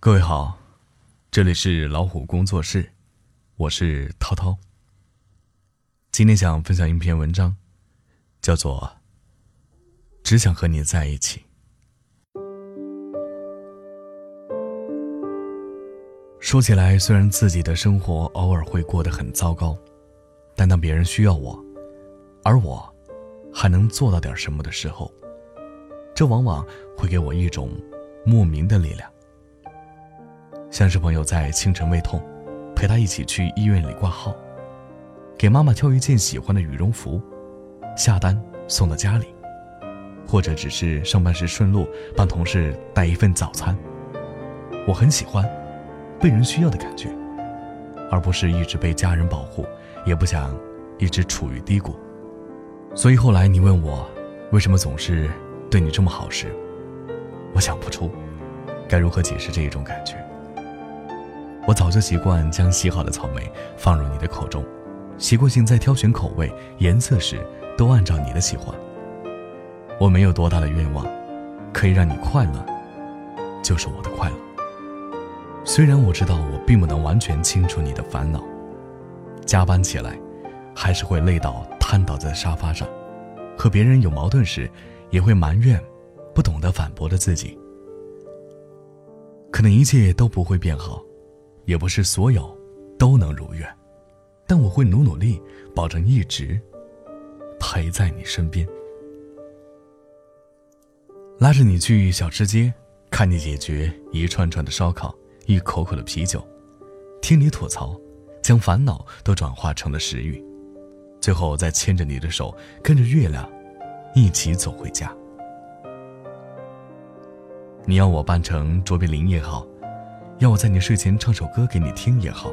各位好，这里是老虎工作室，我是涛涛。今天想分享一篇文章，叫做《只想和你在一起》。说起来，虽然自己的生活偶尔会过得很糟糕，但当别人需要我，而我还能做到点什么的时候，这往往会给我一种莫名的力量。像是朋友在清晨胃痛，陪他一起去医院里挂号，给妈妈挑一件喜欢的羽绒服，下单送到家里，或者只是上班时顺路帮同事带一份早餐。我很喜欢被人需要的感觉，而不是一直被家人保护，也不想一直处于低谷。所以后来你问我为什么总是对你这么好时，我想不出该如何解释这一种感觉。我早就习惯将洗好的草莓放入你的口中，习惯性在挑选口味、颜色时都按照你的喜欢。我没有多大的愿望，可以让你快乐，就是我的快乐。虽然我知道我并不能完全清除你的烦恼，加班起来，还是会累到瘫倒在沙发上，和别人有矛盾时，也会埋怨不懂得反驳的自己。可能一切都不会变好。也不是所有都能如愿，但我会努努力，保证一直陪在你身边，拉着你去小吃街，看你解决一串串的烧烤，一口口的啤酒，听你吐槽，将烦恼都转化成了食欲，最后再牵着你的手，跟着月亮一起走回家。你要我扮成卓别林也好。要我在你睡前唱首歌给你听也好，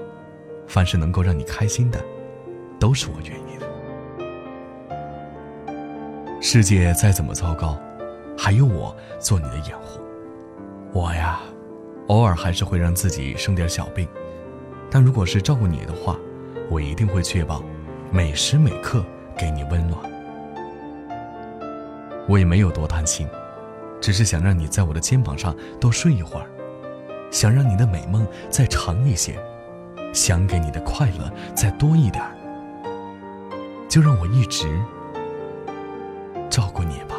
凡是能够让你开心的，都是我愿意的。世界再怎么糟糕，还有我做你的掩护。我呀，偶尔还是会让自己生点小病，但如果是照顾你的话，我一定会确保每时每刻给你温暖。我也没有多贪心，只是想让你在我的肩膀上多睡一会儿。想让你的美梦再长一些，想给你的快乐再多一点就让我一直照顾你吧。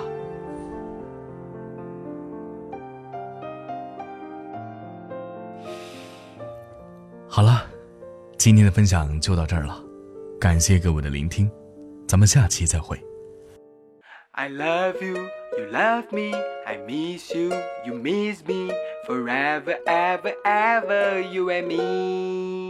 好了，今天的分享就到这儿了，感谢各位的聆听，咱们下期再会。I love you, you love me, I miss you, you miss me, forever, ever, ever, you and me.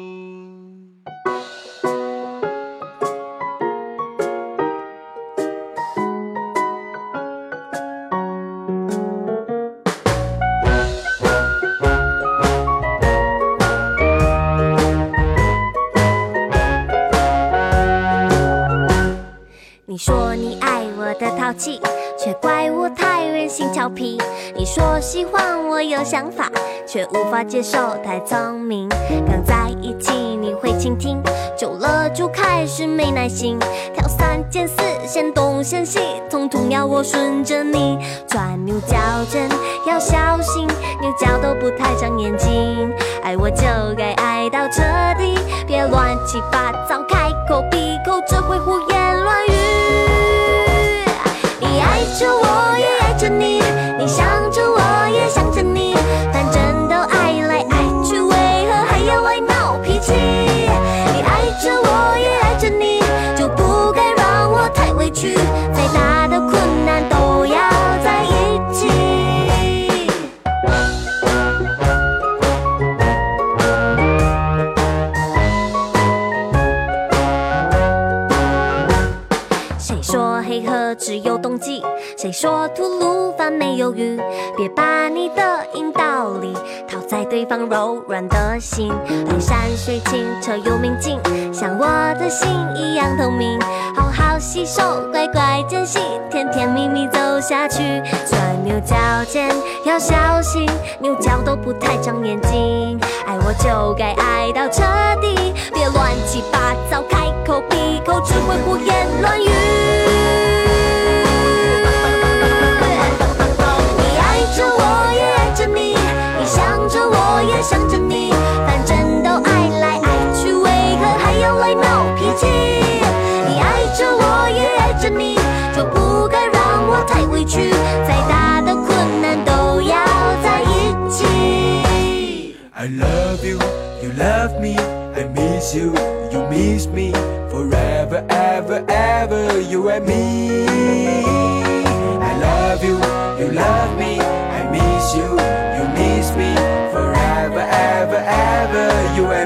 你说你爱我的淘气， 却怪我太任性调皮。你说喜欢我有想法，却无法接受太聪明。刚在一起你会倾听，久了就开始没耐心。挑三拣四，嫌东嫌西，统统要我顺着你。钻牛角尖要小心，牛角都不太长眼睛。爱我就该爱到彻底，别乱七八糟去黑河只有冬季？谁说吐鲁番没有雨？别把你的阴道里套在对方柔软的心。爱山水清澈又明净，像我的心一样透明。好好洗手，乖乖珍惜，甜甜蜜蜜走下去。钻牛角尖要小心，牛角都不太长眼睛。爱我就该爱到彻底，别乱七八糟开口闭口，只会胡言乱语。着你，就不该让我太委屈，再大的困难都要在一起。I love you, you love me, I miss you, you miss me, forever, ever, ever, you and me. I love you, you love me, I miss you, you miss me, forever, ever, ever, you and me.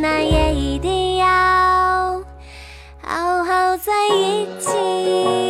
那也一定要好好在一起。